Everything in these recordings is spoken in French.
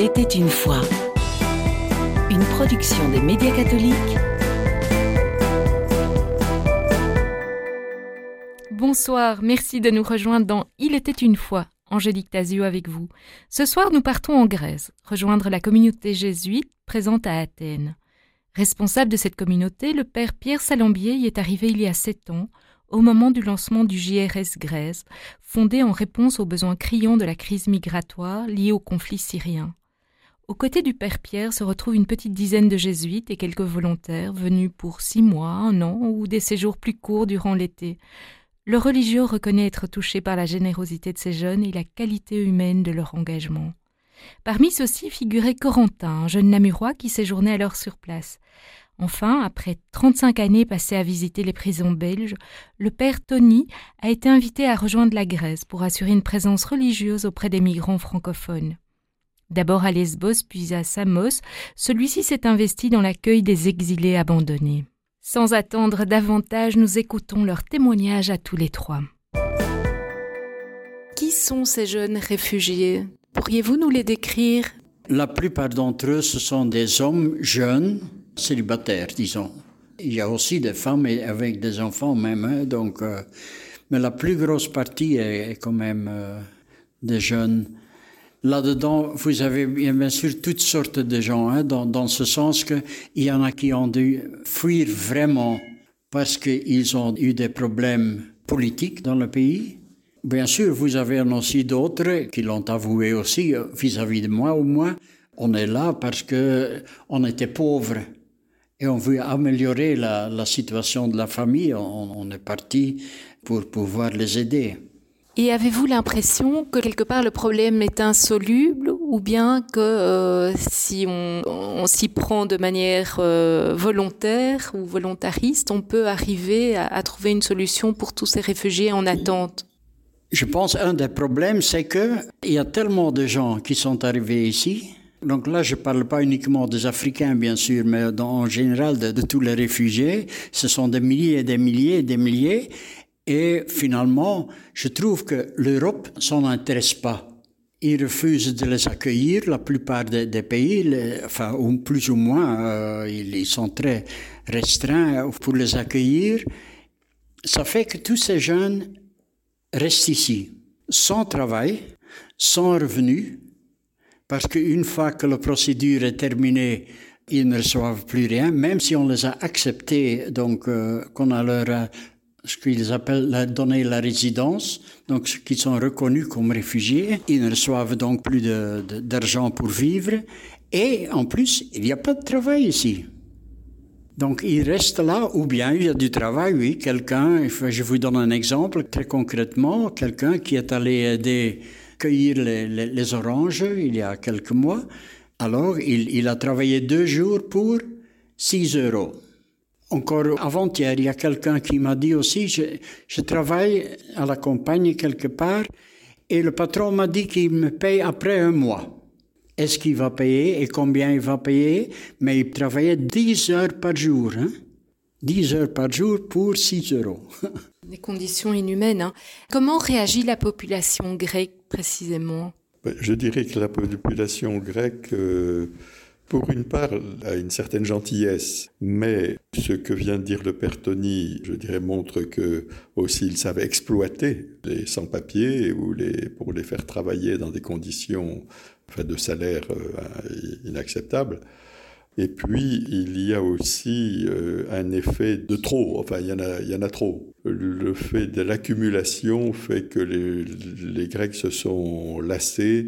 Il était une fois. Une production des médias catholiques. Bonsoir, merci de nous rejoindre dans Il était une fois. Angélique Tazio avec vous. Ce soir, nous partons en Grèce, rejoindre la communauté jésuite présente à Athènes. Responsable de cette communauté, le père Pierre Salambier y est arrivé il y a sept ans, au moment du lancement du JRS Grèce, fondé en réponse aux besoins criants de la crise migratoire liée au conflit syrien. Aux côtés du Père Pierre se retrouvent une petite dizaine de jésuites et quelques volontaires venus pour six mois, un an ou des séjours plus courts durant l'été. Le religieux reconnaît être touché par la générosité de ces jeunes et la qualité humaine de leur engagement. Parmi ceux-ci figurait Corentin, un jeune namurois qui séjournait alors sur place. Enfin, après 35 années passées à visiter les prisons belges, le père Tony a été invité à rejoindre la Grèce pour assurer une présence religieuse auprès des migrants francophones. D'abord à Lesbos puis à Samos, celui-ci s'est investi dans l'accueil des exilés abandonnés. Sans attendre davantage, nous écoutons leurs témoignages à tous les trois. Qui sont ces jeunes réfugiés? Pourriez-vous nous les décrire? La plupart d'entre eux, ce sont des hommes jeunes célibataires, disons. Il y a aussi des femmes avec des enfants même, hein, donc, euh, mais la plus grosse partie est, quand même euh, des jeunes. Là-dedans, vous avez bien sûr toutes sortes de gens, hein, dans, dans, ce sens qu'il y en a qui ont dû fuir vraiment parce qu'ils ont eu des problèmes politiques dans le pays. Bien sûr, vous avez aussi d'autres qui l'ont avoué aussi euh, vis-à-vis -vis de moi au moins. On est là parce que on était pauvres et on veut améliorer la, la situation de la famille. On, est parti pour pouvoir les aider. Et avez-vous l'impression que quelque part le problème est insoluble ou bien que euh, si on, s'y prend de manière euh, volontaire ou volontariste, on peut arriver à, trouver une solution pour tous ces réfugiés en attente? Je pense un des problèmes, c'est qu'il y a tellement de gens qui sont arrivés ici donc là, je ne parle pas uniquement des Africains, bien sûr, mais en général de, tous les réfugiés. Ce sont des milliers et des milliers et des milliers. Et finalement, je trouve que l'Europe s'en intéresse pas. Ils refusent de les accueillir, la plupart des, pays, enfin, ou plus ou moins, euh, ils sont très restreints pour les accueillir. Ça fait que tous ces jeunes restent ici, sans travail, sans revenus, parce qu'une fois que la procédure est terminée, ils ne reçoivent plus rien, même si on les a acceptés, donc euh, qu'on a leur euh, ce qu'ils appellent la, donner la résidence, donc qui sont reconnus comme réfugiés, ils ne reçoivent donc plus d'argent pour vivre, et en plus, il n'y a pas de travail ici. Donc, ils restent là, ou bien il y a du travail, oui, quelqu'un, je vous donne un exemple très concrètement, quelqu'un qui est allé aider cueillir les, oranges il y a quelques mois. Alors, il, il a travaillé deux jours pour 6 euros. Encore avant-hier, il y a quelqu'un qui m'a dit aussi, je, je, travaille à la campagne quelque part, et le patron m'a dit qu'il me paye après un mois. Est-ce qu'il va payer et combien il va payer? Mais il travaillait 10 heures par jour. Hein? 10 heures par jour pour 6 euros. Des conditions inhumaines. Hein. Comment réagit la population grecque précisément? Je dirais que la population grecque, euh, pour une part, a une certaine gentillesse, mais ce que vient de dire le père Tony, je dirais, montre que aussi ils savent exploiter les sans-papiers les, pour les faire travailler dans des conditions de salaire euh, inacceptables. Et puis, il y a aussi euh, un effet de trop, enfin, il y en a, il y en a trop. Le fait de l'accumulation fait que les Grecs se sont lassés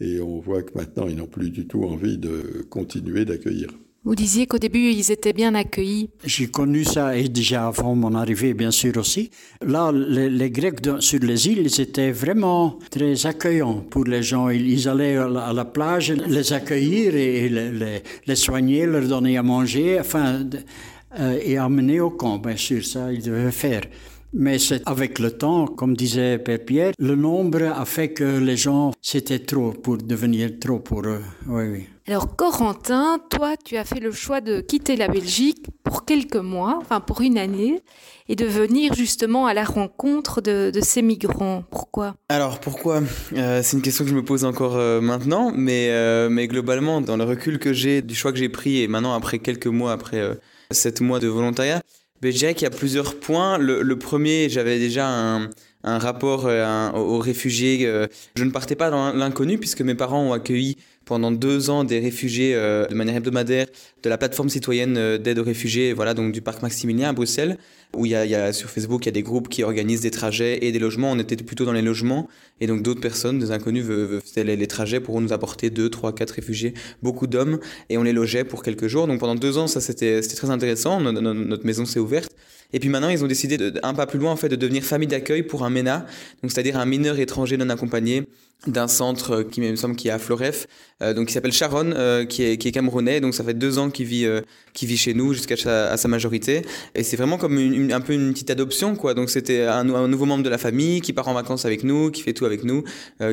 et on voit que maintenant, ils n'ont plus du tout envie de continuer d'accueillir. Vous disiez qu'au début, ils étaient bien accueillis. J'ai connu ça et déjà avant mon arrivée, bien sûr aussi. Là, les, Grecs sur les îles, ils étaient vraiment très accueillants pour les gens. Ils, allaient à la, plage les accueillir et, les, soigner, leur donner à manger, enfin, euh, et amener au camp, bien sûr, ça ils devaient faire. Mais c'est avec le temps, comme disait Père Pierre, le nombre a fait que les gens, c'était trop pour devenir trop pour eux. Oui, oui. Alors Corentin, toi, tu as fait le choix de quitter la Belgique pour quelques mois, enfin pour une année, et de venir justement à la rencontre de, ces migrants. Pourquoi? Alors pourquoi? Euh, C'est une question que je me pose encore euh, maintenant, mais, euh, mais globalement, dans le recul que j'ai du choix que j'ai pris, et maintenant après quelques mois, après sept mois de volontariat, je dirais qu'il y a plusieurs points. Le, premier, j'avais déjà un, un rapport aux réfugiés. je ne partais pas dans l'inconnu puisque mes parents ont accueilli pendant deux ans des réfugiés euh, de manière hebdomadaire de la plateforme citoyenne euh, d'aide aux réfugiés, voilà, donc du parc Maximilien à Bruxelles, où il y, a, sur Facebook, il y a des groupes qui organisent des trajets et des logements. On était plutôt dans les logements, et donc d'autres personnes, des inconnus, faisaient les, trajets pour nous apporter deux, trois, quatre réfugiés, beaucoup d'hommes, et on les logeait pour quelques jours. Donc pendant deux ans, ça c'était très intéressant. Notre maison s'est ouverte. Et puis maintenant, ils ont décidé de, un pas plus loin en fait de devenir famille d'accueil pour un MENA, donc c'est-à-dire un mineur étranger non accompagné d'un centre qui me semble qui est à Floref, euh, donc qui s'appelle Sharon, euh, qui, est, camerounais, donc ça fait deux ans qu'il vit, euh, vit chez nous jusqu'à sa, majorité, et c'est vraiment comme un peu une petite adoption quoi. Donc c'était un, nouveau membre de la famille qui part en vacances avec nous, qui fait tout avec nous,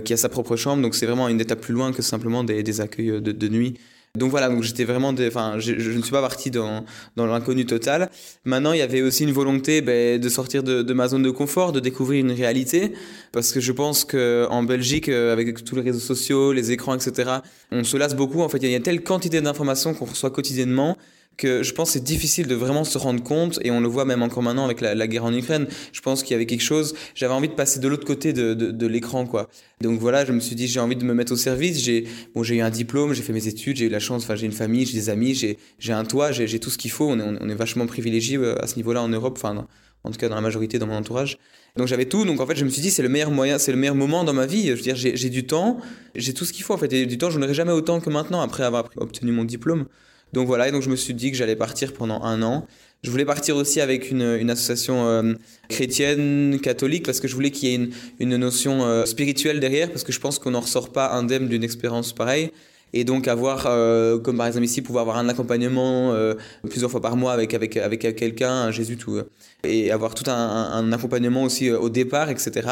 qui a sa propre chambre, donc c'est vraiment une étape plus loin que simplement des, accueils de nuit. Donc voilà, donc j'étais vraiment, enfin, je, ne suis pas parti dans, dans l'inconnu total. Maintenant, il y avait aussi une volonté ben, de sortir de, ma zone de confort, de découvrir une réalité, parce que je pense que en Belgique, euh, avec tous les réseaux sociaux, les écrans, etc., on se lasse beaucoup. En fait, il y a telle quantité d'informations qu'on reçoit quotidiennement que je pense c'est difficile de vraiment se rendre compte, et on le voit même encore maintenant avec la, guerre en Ukraine. Je pense qu'il y avait quelque chose, j'avais envie de passer de l'autre côté de, de, l'écran, quoi. Donc voilà, je me suis dit, j'ai envie de me mettre au service. J'ai bon, eu un diplôme, j'ai fait mes études, j'ai eu la chance, enfin, j'ai une famille, j'ai des amis, j'ai un toit, j'ai tout ce qu'il faut. On est, on est vachement privilégié euh, à ce niveau-là en Europe, enfin, en tout cas dans la majorité dans mon entourage. Donc j'avais tout, donc en fait je me suis dit c'est le meilleur moyen, c'est le meilleur moment dans ma vie. Je veux dire j'ai du temps, j'ai tout ce qu'il faut en fait. Et du temps, je n'aurai jamais autant que maintenant après avoir obtenu mon diplôme. Donc voilà, et donc je me suis dit que j'allais partir pendant un an. Je voulais partir aussi avec une, association euh, chrétienne, catholique, parce que je voulais qu'il y ait une, une notion euh, spirituelle derrière, parce que je pense qu'on n'en ressort pas indemne d'une expérience pareille et donc avoir euh, comme par exemple ici pouvoir avoir un accompagnement euh, plusieurs fois par mois avec avec avec quelqu'un un Jésus tout euh, et avoir tout un, accompagnement aussi au départ etc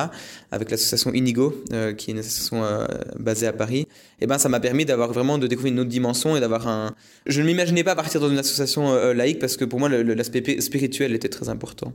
avec l'association Inigo qui est une association basée à Paris et ben ça m'a permis d'avoir vraiment de découvrir une autre dimension et d'avoir un je ne m'imaginais pas partir dans une association laïque parce que pour moi l'aspect spirituel était très important.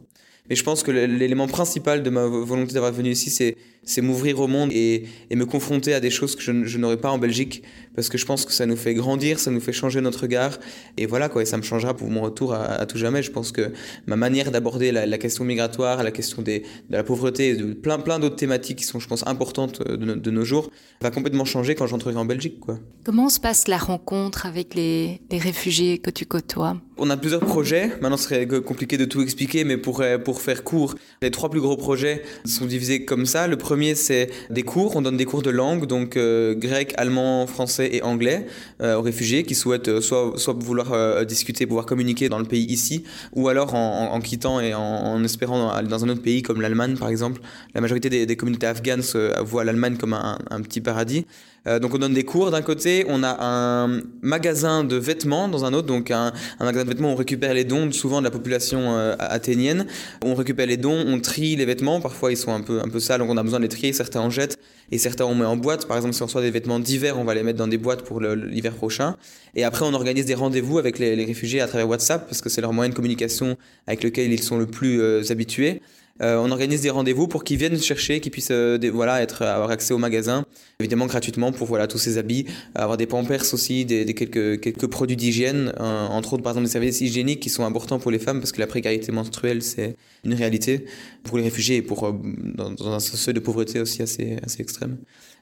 Mais je pense que l'élément principal de ma volonté d'avoir venu ici, c'est c'est m'ouvrir au monde et, et, me confronter à des choses que je, je n'aurais pas en Belgique parce que je pense que ça nous fait grandir, ça nous fait changer notre regard et voilà quoi, et ça me changera pour mon retour à, à tout jamais. Je pense que ma manière d'aborder la, la, question migratoire, la question des, de la pauvreté et de plein plein d'autres thématiques qui sont je pense importantes de, de, nos jours va complètement changer quand j'entrerai en Belgique quoi. Comment se passe la rencontre avec les, les réfugiés que tu côtoies? On a plusieurs projets, maintenant ce serait compliqué de tout expliquer mais pour, pour faire court, les trois plus gros projets sont divisés comme ça. Le premier, c'est des cours. On donne des cours de langue, donc euh, grec, allemand, français et anglais euh, aux réfugiés qui souhaitent euh, soit, vouloir discuter, pouvoir communiquer dans le pays ici, ou alors en, quittant et en, espérant aller dans un autre pays comme l'Allemagne, par exemple. La majorité des, communautés afghanes voient l'Allemagne comme un, petit paradis. Euh, donc on donne des cours d'un côté, on a un magasin de vêtements dans un autre, donc un, magasin de vêtements où on récupère les dons souvent de la population euh, athénienne. On récupère les dons, on trie les vêtements, parfois ils sont un peu, un peu sales, donc on a besoin de les trier, certains en jettent et certains on met en boîte. Par exemple si on reçoit des vêtements d'hiver, on va les mettre dans des boîtes pour l'hiver prochain. Et après on organise des rendez-vous avec les, les, réfugiés à travers WhatsApp parce que c'est leur moyen de communication avec lequel ils sont le plus euh, habitués. Euh, on organise des rendez-vous pour qu'ils viennent chercher, qu'ils puissent euh, voilà, être, avoir accès au magasin, évidemment gratuitement pour voilà, tous ces habits, avoir des pampers aussi, des, quelques, quelques produits d'hygiène, euh, entre autres par exemple des services hygiéniques qui sont importants pour les femmes parce que la précarité menstruelle c'est une réalité pour les réfugiés et pour, dans, un seuil de pauvreté aussi assez, assez extrême.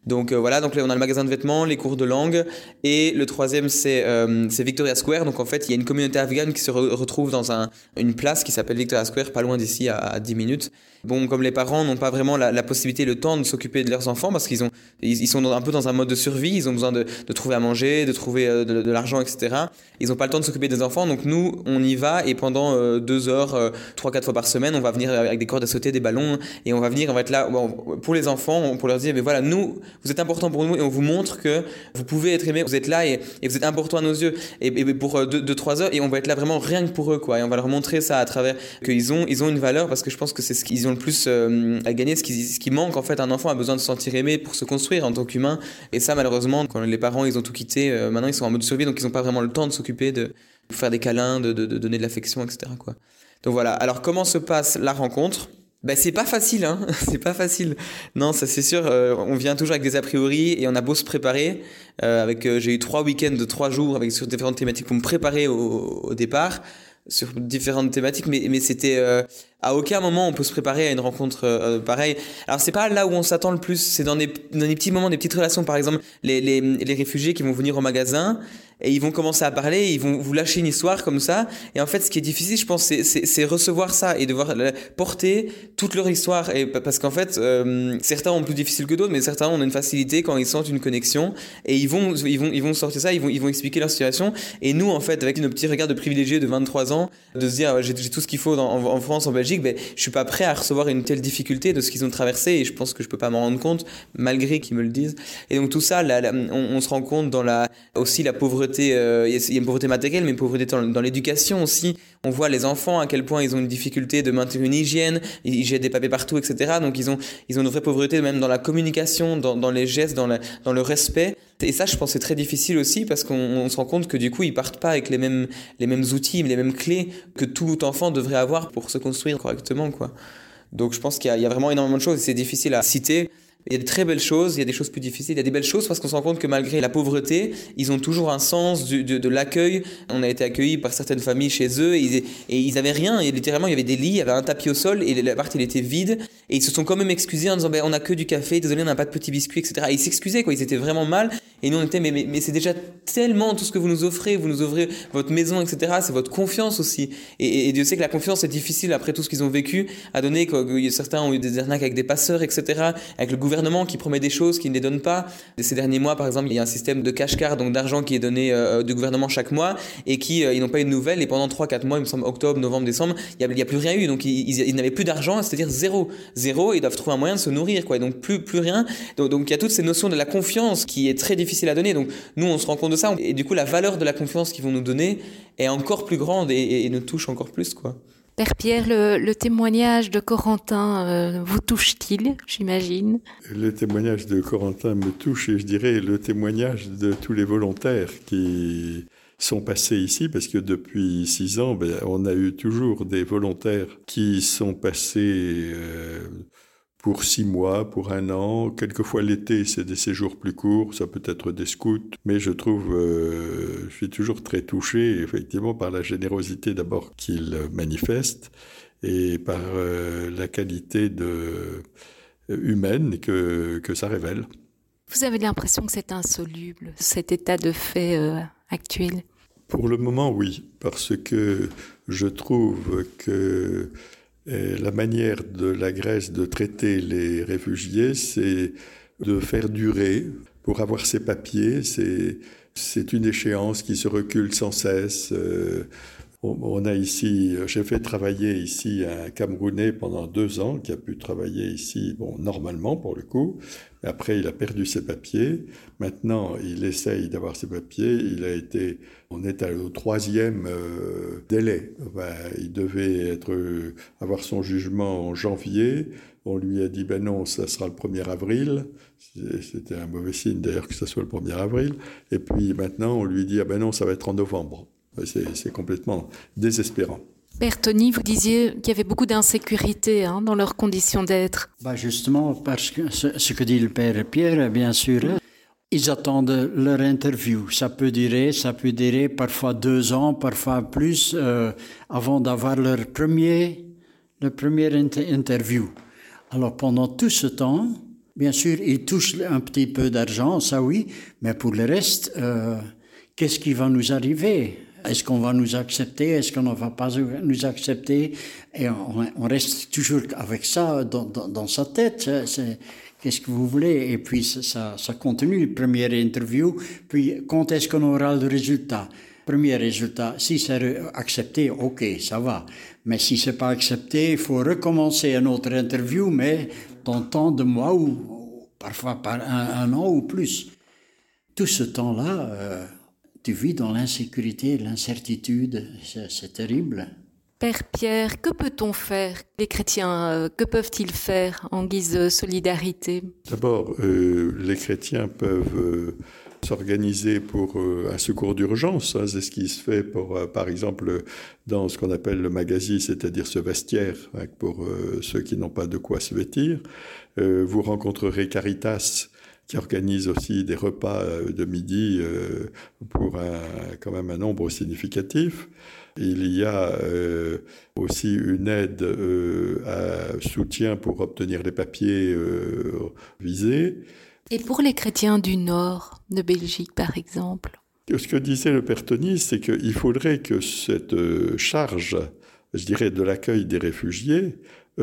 Donc euh, voilà, donc on a le magasin de vêtements, les cours de langue et le troisième c'est euh, Victoria Square. Donc en fait il y a une communauté afghane qui se re retrouve dans un, une place qui s'appelle Victoria Square, pas loin d'ici à, à 10 minutes. Bon, comme les parents n'ont pas vraiment la, possibilité, le temps de s'occuper de leurs enfants parce qu'ils ils, sont un peu dans un mode de survie, ils ont besoin de, trouver à manger, de trouver euh, de, l'argent, etc. Ils n'ont pas le temps de s'occuper des enfants, donc nous on y va et pendant euh, deux heures, trois quatre fois par semaine, on va venir avec des cordes à sauter, des ballons et on va venir, on va être là pour les enfants, pour leur dire mais voilà nous vous êtes important pour nous et on vous montre que vous pouvez être aimé, vous êtes là et, vous êtes important à nos yeux et, pour 2-3 heures et on va être là vraiment rien que pour eux quoi et on va leur montrer ça à travers qu'ils ont, ils ont une valeur parce que je pense que c'est ce qu'ils ont le plus euh, à gagner, ce qui, ce qui manque en fait. Un enfant a besoin de se sentir aimé pour se construire en tant qu'humain. Et ça, malheureusement, quand les parents ils ont tout quitté, euh, maintenant ils sont en mode survie, donc ils n'ont pas vraiment le temps de s'occuper, de faire des câlins, de, de, de donner de l'affection, etc. Quoi. Donc voilà. Alors comment se passe la rencontre? Ben c'est pas facile, hein. c'est pas facile. Non, ça c'est sûr. Euh, on vient toujours avec des a priori et on a beau se préparer. Euh, avec, euh, j'ai eu trois week-ends de trois jours avec sur différentes thématiques pour me préparer au, au départ sur différentes thématiques, mais, mais c'était euh, à aucun moment on peut se préparer à une rencontre euh, pareille. Alors c'est pas là où on s'attend le plus, c'est dans des, dans des petits moments, des petites relations. Par exemple, les, les, les réfugiés qui vont venir au magasin et ils vont commencer à parler, ils vont vous lâcher une histoire comme ça. Et en fait, ce qui est difficile, je pense, c'est recevoir ça et devoir porter toute leur histoire. Et parce qu'en fait, euh, certains ont plus difficile que d'autres, mais certains ont une facilité quand ils sentent une connexion et ils vont, ils vont, ils vont sortir ça, ils vont, ils vont expliquer leur situation. Et nous, en fait, avec nos petits regards de privilégiés de 23 ans, de se dire j'ai tout ce qu'il faut en, France, en Belgique, ben, je suis pas prêt à recevoir une telle difficulté de ce qu'ils ont traversé et je pense que je peux pas m'en rendre compte malgré qu'ils me le disent. Et donc tout ça, on, on, se rend compte dans la aussi la pauvreté euh, il y a une pauvreté matérielle, mais une pauvreté dans, l'éducation aussi. On voit les enfants à quel point ils ont une difficulté de maintenir une hygiène, ils jettent des papiers partout, etc. Donc ils ont, une vraie pauvreté même dans la communication, dans, les gestes, dans, le respect. Et ça, je pense, c'est très difficile aussi parce qu'on se rend compte que du coup, ils partent pas avec les mêmes, outils, les mêmes clés que tout enfant devrait avoir pour se construire correctement. Donc je pense qu'il y, y, a vraiment énormément de choses et c'est difficile à citer. Il y a de très belles choses, il y a des choses plus difficiles, il y a des belles choses parce qu'on se rend compte que malgré la pauvreté, ils ont toujours un sens de, de, l'accueil. On a été accueillis par certaines familles chez eux et ils, et ils avaient rien. Et littéralement, il y avait des lits, il y avait un tapis au sol et l'appart il était vide. Et ils se sont quand même excusés en disant ben, on a que du café, désolé, on n'a pas de petits biscuits, etc. Et ils s'excusaient quoi, ils étaient vraiment mal. Et nous on était mais, mais, c'est déjà tellement tout ce que vous nous offrez, vous nous offrez votre maison, etc. C'est votre confiance aussi. Et, et, Dieu sait que la confiance est difficile après tout ce qu'ils ont vécu à donner. Quoi. Certains ont eu des arnaques avec des passeurs, etc. Avec le qui promet des choses, qui ne les donne pas. Ces derniers mois, par exemple, il y a un système de cash-card, donc d'argent qui est donné euh, du gouvernement chaque mois et qui euh, ils n'ont pas eu de nouvelles. Et pendant 3-4 mois, il me semble octobre, novembre, décembre, il n'y a, plus rien eu. Donc ils, n'avaient plus d'argent, c'est-à-dire zéro. Zéro, ils doivent trouver un moyen de se nourrir. Quoi. Donc plus, rien. Donc, il y a toutes ces notions de la confiance qui est très difficile à donner. Donc nous, on se rend compte de ça. Et du coup, la valeur de la confiance qu'ils vont nous donner est encore plus grande et, et, et nous touche encore plus. quoi. Père Pierre, le, témoignage de Corentin euh, vous touche-t-il, j'imagine? Le témoignage de Corentin me touche et je dirais le témoignage de tous les volontaires qui sont passés ici, parce que depuis six ans, ben, on a eu toujours des volontaires qui sont passés euh, pour six mois, pour un an. Quelquefois l'été, c'est des séjours plus courts, ça peut être des scouts. Mais je trouve, euh, je suis toujours très touché, effectivement, par la générosité d'abord qu'ils manifestent et par euh, la qualité de, euh, humaine que, que ça révèle. Vous avez l'impression que c'est insoluble, cet état de fait euh, actuel? Pour le moment, oui, parce que je trouve que la manière de la Grèce de traiter les réfugiés, c'est de faire durer pour avoir ses papiers. C'est une échéance qui se recule sans cesse. Euh, on a ici, j'ai fait travailler ici un Camerounais pendant deux ans qui a pu travailler ici, bon, normalement pour le coup. Après, il a perdu ses papiers. Maintenant, il essaye d'avoir ses papiers. Il a été, on est au troisième euh, délai. Il devait être, avoir son jugement en janvier. On lui a dit, ben non, ça sera le 1er avril. C'était un mauvais signe d'ailleurs que ce soit le 1er avril. Et puis maintenant, on lui dit, ah ben non, ça va être en novembre. C'est complètement désespérant. Père Tony, vous disiez qu'il y avait beaucoup d'insécurité hein, dans leurs conditions d'être. Bah justement, parce que ce, ce, que dit le Père Pierre, bien sûr, ils attendent leur interview. Ça peut durer, ça peut durer parfois deux ans, parfois plus, euh, avant d'avoir leur premier, leur première inter interview. Alors pendant tout ce temps, bien sûr, ils touchent un petit peu d'argent, ça oui, mais pour le reste, euh, qu'est-ce qui va nous arriver? Est-ce qu'on va nous accepter? Est-ce qu'on ne va pas nous accepter? Et on, reste toujours avec ça dans, sa tête. Qu'est-ce que vous voulez? Et puis ça, continue. Première interview. Puis quand est-ce qu'on aura le résultat? Premier résultat, si c'est accepté, ok, ça va. Mais si c'est pas accepté, il faut recommencer une autre interview, mais dans tant de mois ou parfois par un, un an ou plus. Tout ce temps-là. Euh, tu vis dans l'insécurité, l'incertitude, c'est terrible. Père Pierre, que peut-on faire? Les chrétiens, euh, que peuvent-ils faire en guise de solidarité? D'abord, euh, les chrétiens peuvent euh, s'organiser pour un secours d'urgence. Hein. c'est ce qui se fait, pour, par exemple, dans ce qu'on appelle le magazine, c'est-à-dire ce vestiaire, hein, pour ceux qui n'ont pas de quoi se vêtir. vous rencontrerez Caritas qui organise aussi des repas de midi pour un, quand même un nombre significatif. Il y a euh, aussi une aide euh, à soutien pour obtenir les papiers euh, visés. Et pour les chrétiens du nord de Belgique, par exemple? Ce que disait le Père Tony, c'est qu'il faudrait que cette charge, je dirais, de l'accueil des réfugiés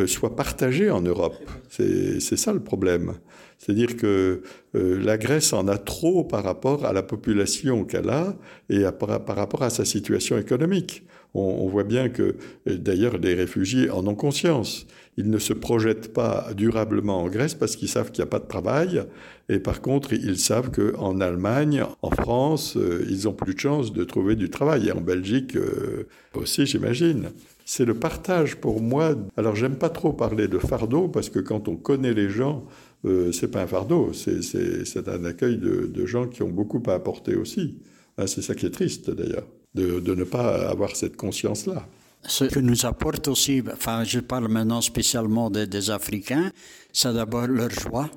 soit partagée en Europe. C'est ça le problème. C'est-à-dire que euh, la Grèce en a trop par rapport à la population qu'elle a et par, rapport à sa situation économique. On, voit bien que, d'ailleurs, les réfugiés en ont conscience. Ils ne se projettent pas durablement en Grèce parce qu'ils savent qu'il n'y a pas de travail. Et par contre, ils savent qu'en Allemagne, en France, euh, ils ont plus de chances de trouver du travail. Et en Belgique euh, aussi, j'imagine c'est le partage pour moi. Alors j'aime pas trop parler de fardeau parce que quand on connaît les gens, euh, c'est pas un fardeau, c'est un accueil de, gens qui ont beaucoup à apporter aussi. Hein, c'est ça qui est triste d'ailleurs, de, ne pas avoir cette conscience-là. Ce que nous apporte aussi, enfin je parle maintenant spécialement des, Africains, c'est d'abord leur joie.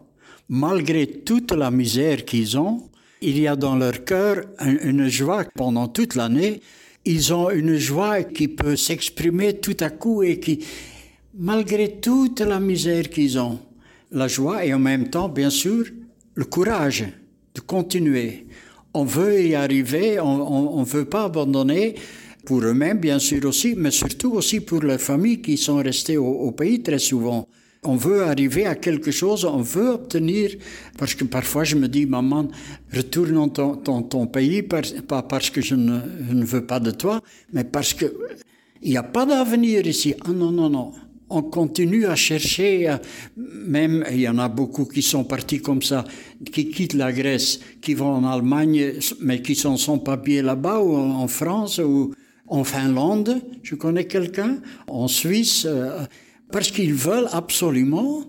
Malgré toute la misère qu'ils ont, il y a dans leur cœur une joie pendant toute l'année. Ils ont une joie qui peut s'exprimer tout à coup et qui, malgré toute la misère qu'ils ont, la joie et en même temps, bien sûr, le courage de continuer. On veut y arriver, on ne veut pas abandonner pour eux-mêmes, bien sûr aussi, mais surtout aussi pour les familles qui sont restées au, pays très souvent. On veut arriver à quelque chose, on veut obtenir, parce que parfois je me dis, maman, retourne dans ton, pays, pas parce que je ne, veux pas de toi, mais parce que il n'y a pas d'avenir ici. Ah non, non, non on continue à chercher, même il y en a beaucoup qui sont partis comme ça, qui quittent la Grèce, qui vont en Allemagne, mais qui sont sans papier là-bas, ou en France, ou en Finlande, je connais quelqu'un, en Suisse, euh, parce qu'ils veulent absolument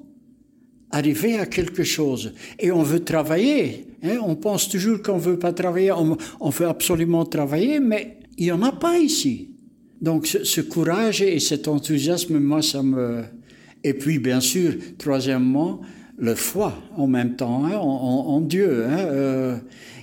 arriver à quelque chose. Et on veut travailler. Hein. On pense toujours qu'on ne veut pas travailler, on, veut absolument travailler, mais il n'y en a pas ici. Donc ce, courage et cet enthousiasme, moi, ça me... Et puis, bien sûr, troisièmement, le foi en même temps, hein, en, Dieu. Hein, euh,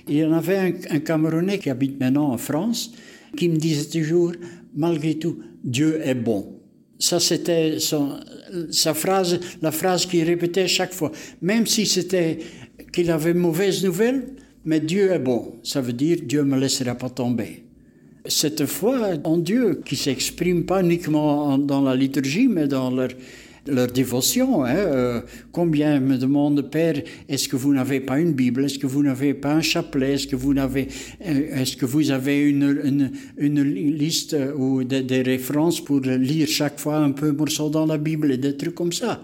il y en avait un, Camerounais qui habite maintenant en France, qui me disait toujours, malgré tout, Dieu est bon. Ça, c'était sa phrase, la phrase qu'il répétait chaque fois. Même si c'était qu'il avait mauvaise nouvelle, mais Dieu est bon. Ça veut dire Dieu me laissera pas tomber cette foi en Dieu qui s'exprime pas uniquement dans la liturgie, mais dans leur, leur dévotion. Hein. Euh, combien me demandent, Père, est-ce que vous n'avez pas une Bible? Est-ce que vous n'avez pas un chapelet? Est-ce que vous n'avez, euh, est-ce que vous avez une, une, une liste ou des, des, références pour lire chaque fois un peu morceau dans la Bible et des trucs comme ça?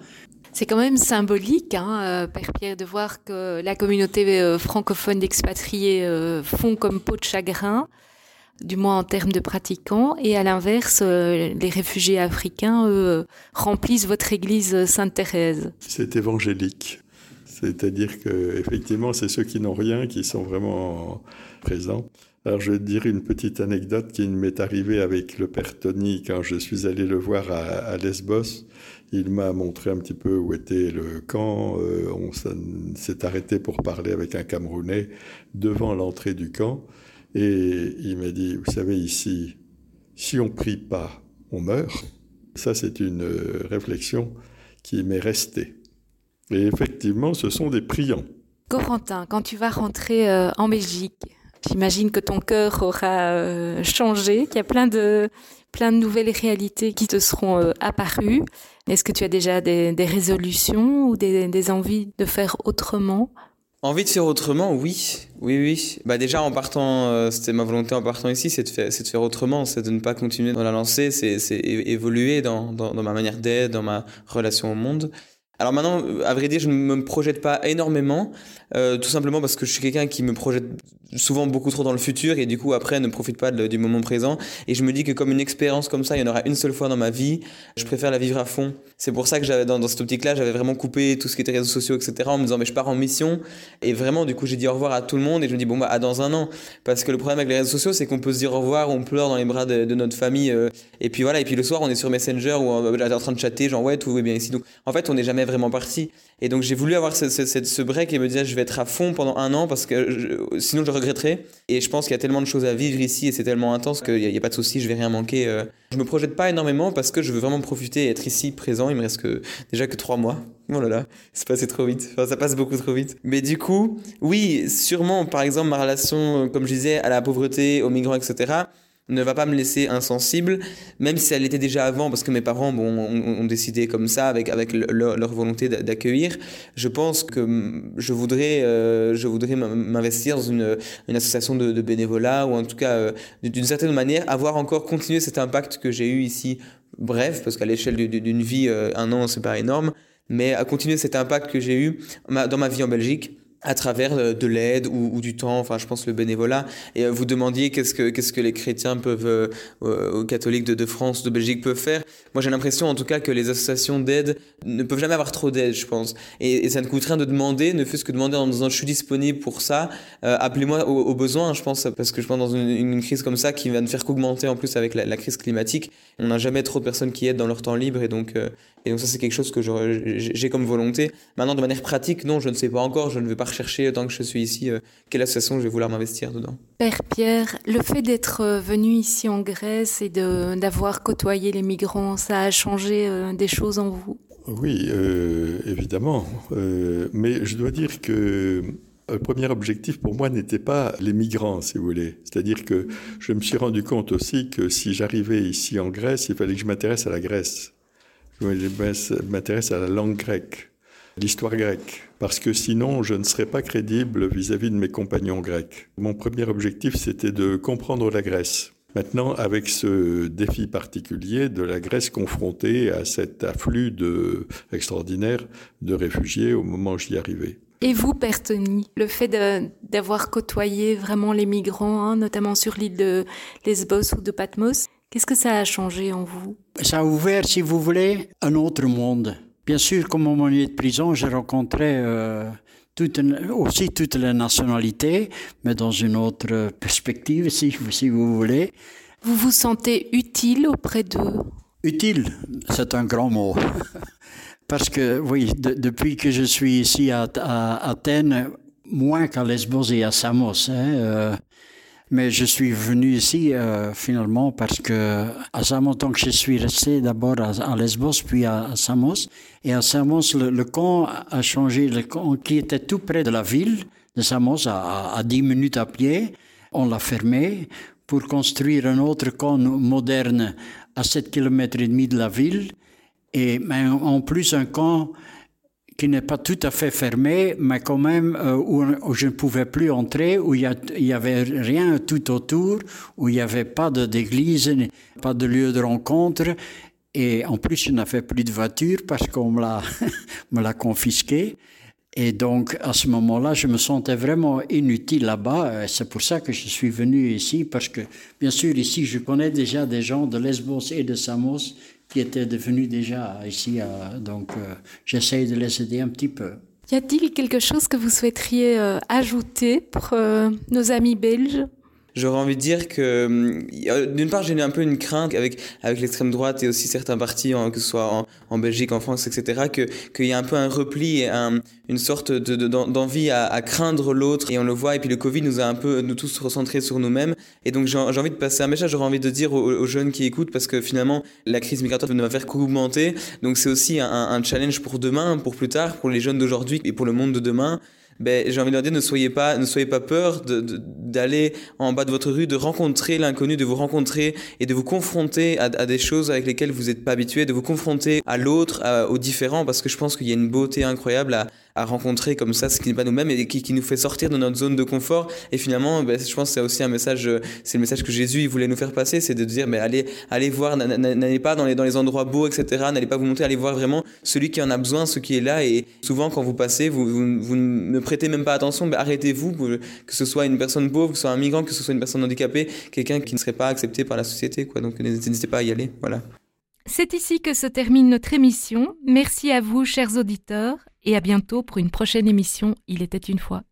C'est quand même symbolique, hein, euh, Père Pierre, de voir que la communauté francophone d'expatriés font comme peau de chagrin du moins en termes de pratiquants, et à l'inverse, euh, les réfugiés africains, eux, remplissent votre église Sainte-Thérèse. C'est évangélique. C'est-à-dire que effectivement, c'est ceux qui n'ont rien qui sont vraiment présents. Alors, je vais dire une petite anecdote qui m'est arrivée avec le père Tony quand je suis allé le voir à, Lesbos. Il m'a montré un petit peu où était le camp. Euh, on s'est arrêté pour parler avec un Camerounais devant l'entrée du camp. Et il m'a dit, vous savez, ici, si on prie pas, on meurt. Ça, c'est une euh, réflexion qui m'est restée. Et effectivement, ce sont des priants. Corentin, quand tu vas rentrer euh, en Belgique, j'imagine que ton cœur aura euh, changé, qu'il y a plein de, plein de nouvelles réalités qui te seront apparues. Est-ce que tu as déjà des, résolutions ou des, des envies de faire autrement? Envie de faire autrement, oui. Oui, oui. Bah déjà, en partant, euh, c'était ma volonté en partant ici, c'est de, faire, de faire autrement, c'est de ne pas continuer dans la lancée, c'est évoluer dans, dans, ma manière d'être, dans ma relation au monde. Alors maintenant, à vrai dire, je ne me projette pas énormément, euh, tout simplement parce que je suis quelqu'un qui me projette souvent beaucoup trop dans le futur et du coup après ne profite pas du moment présent. Et je me dis que comme une expérience comme ça, il y en aura une seule fois dans ma vie, je préfère la vivre à fond. C'est pour ça que j'avais dans, cette optique-là, j'avais vraiment coupé tout ce qui était réseaux sociaux, etc. en me disant mais je pars en mission. Et vraiment du coup j'ai dit au revoir à tout le monde et je me dis bon bah à dans un an. Parce que le problème avec les réseaux sociaux c'est qu'on peut se dire au revoir, on pleure dans les bras de, notre famille. Euh, et puis voilà, et puis le soir on est sur Messenger ou on est en train de chatter, genre ouais tout va bien ici. Donc en fait on n'est jamais vraiment parti. Et donc j'ai voulu avoir ce, ce, ce, break et me dire je vais être à fond pendant un an parce que sinon je regretterais. Et je pense qu'il y a tellement de choses à vivre ici et c'est tellement intense qu'il n'y a, pas de souci, je vais rien manquer. Euh. Je me projette pas énormément parce que je veux vraiment profiter et être ici présent. Il me reste que, déjà que trois mois. Oh là là, c'est passé trop vite. Enfin, ça passe beaucoup trop vite. Mais du coup, oui, sûrement, par exemple, ma relation, comme je disais, à la pauvreté, aux migrants, etc ne va pas me laisser insensible, même si elle l'était déjà avant, parce que mes parents ont, décidé comme ça, avec, avec leur, volonté d'accueillir. Je pense que je voudrais, euh, voudrais m'investir dans une, une association de, bénévolat, ou en tout cas, euh, d'une certaine manière, avoir encore continué cet impact que j'ai eu ici, bref, parce qu'à l'échelle d'une vie, euh, un an, c'est pas énorme, mais à continuer cet impact que j'ai eu dans ma vie en Belgique à travers euh, de l'aide ou, du temps, enfin je pense le bénévolat. Et euh, vous demandiez qu'est-ce que les chrétiens peuvent, euh, aux catholiques de, France, de Belgique peuvent faire. Moi j'ai l'impression en tout cas que les associations d'aide ne peuvent jamais avoir trop d'aide, je pense. Et, ça ne coûte rien de demander, ne fût-ce que demander en disant je suis disponible pour ça, appelez-moi au, besoin, je pense, parce que je pense dans une, crise comme ça qui va ne faire qu'augmenter en plus avec la, crise climatique, on n'a jamais trop de personnes qui aident dans leur temps libre et donc et donc ça c'est quelque chose que j'ai comme volonté. Maintenant de manière pratique, non, je ne sais pas encore, je ne vais pas rechercher tant que je suis ici euh, quelle association je vais vouloir m'investir dedans. Père Pierre, le fait d'être euh, venu ici en Grèce et d'avoir côtoyé les migrants, ça a changé euh, des choses en vous? Oui, évidemment. mais je dois dire que le premier objectif pour moi n'était pas les migrants, si vous voulez. C'est-à-dire que je me suis rendu compte aussi que si j'arrivais ici en Grèce, il fallait que je m'intéresse à la Grèce. Je m'intéresse à la langue grecque, l'histoire grecque, parce que sinon je ne serais pas crédible vis-à-vis de mes compagnons grecs. Mon premier objectif, c'était de comprendre la Grèce. Maintenant, avec ce défi particulier de la Grèce confrontée à cet afflux de, extraordinaire de réfugiés au moment où j'y arrivais. Et vous, Père Tony, le fait d'avoir côtoyé vraiment les migrants, hein, notamment sur l'île de Lesbos ou de Patmos, Qu'est-ce que ça a changé en vous? Ça a ouvert, si vous voulez, un autre monde. Bien sûr, comme au milieu de prison, j'ai rencontré euh, aussi toutes les nationalités, mais dans une autre perspective, si, si vous voulez. Vous vous sentez utile auprès d'eux Utile, c'est un grand mot. Parce que, oui, depuis que je suis ici à, Athènes, moins qu'à Lesbos et à Samos, hein, euh, mais je suis venu ici euh, finalement parce que à Samos, donc je suis resté d'abord à, Lesbos, puis à, Samos. Et à Samos, le, camp a changé. Le camp qui était tout près de la ville de Samos, à, à 10 minutes à pied, on l'a fermé pour construire un autre camp moderne à 7 km et demi de la ville. Et mais en plus un camp qui n'est pas tout à fait fermé, mais quand même euh, où, je ne pouvais plus entrer, où il n'y avait rien tout autour, où il n'y avait pas d'église, pas de lieu de rencontre. Et en plus, je n'avais plus de voiture parce qu'on me l'a confisqué. Et donc, à ce moment-là, je me sentais vraiment inutile là-bas. C'est pour ça que je suis venu ici, parce que, bien sûr, ici, je connais déjà des gens de Lesbos et de Samos qui étaient devenus déjà ici. Euh, donc, euh, j'essaye de les aider un petit peu. Y a-t-il quelque chose que vous souhaiteriez euh, ajouter pour nos amis belges? J'aurais envie de dire que euh, d'une part j'ai un peu une crainte avec avec l'extrême droite et aussi certains partis que ce soit en, Belgique en France etc que qu'il y a un peu un repli et un, une sorte de, d'envie à, à, craindre l'autre. Et on le voit et puis le Covid nous a un peu nous tous recentrés sur nous-mêmes. Et donc j'ai, envie de passer un message. J'aurais envie de dire aux, jeunes qui écoutent parce que finalement la crise migratoire ne va faire qu'augmenter. Donc c'est aussi un, un challenge pour demain pour plus tard pour les jeunes d'aujourd'hui et pour le monde de demain ben, j'ai envie de leur dire, ne soyez pas, ne soyez pas peur d'aller en bas de votre rue, de rencontrer l'inconnu, de vous rencontrer et de vous confronter à, des choses avec lesquelles vous n'êtes pas habitué, de vous confronter à l'autre, aux différents, parce que je pense qu'il y a une beauté incroyable à, à rencontrer comme ça ce qui n'est pas nous-mêmes et qui, qui, nous fait sortir de notre zone de confort. Et finalement, ben, je pense que c'est aussi un message, c'est le message que Jésus il voulait nous faire passer, c'est de dire, mais allez, allez voir, n'allez pas dans les, dans les endroits beaux, etc. N'allez pas vous montrer, allez voir vraiment celui qui en a besoin, ce qui est là. Et souvent, quand vous passez, vous, vous, vous ne prêtez même pas attention, arrêtez-vous, que ce soit une personne pauvre, que ce soit un migrant, que ce soit une personne handicapée, quelqu'un qui ne serait pas accepté par la société, quoi. Donc n'hésitez pas à y aller. C'est ici que se termine notre émission. Merci à vous, chers auditeurs, et à bientôt pour une prochaine émission Il était une fois.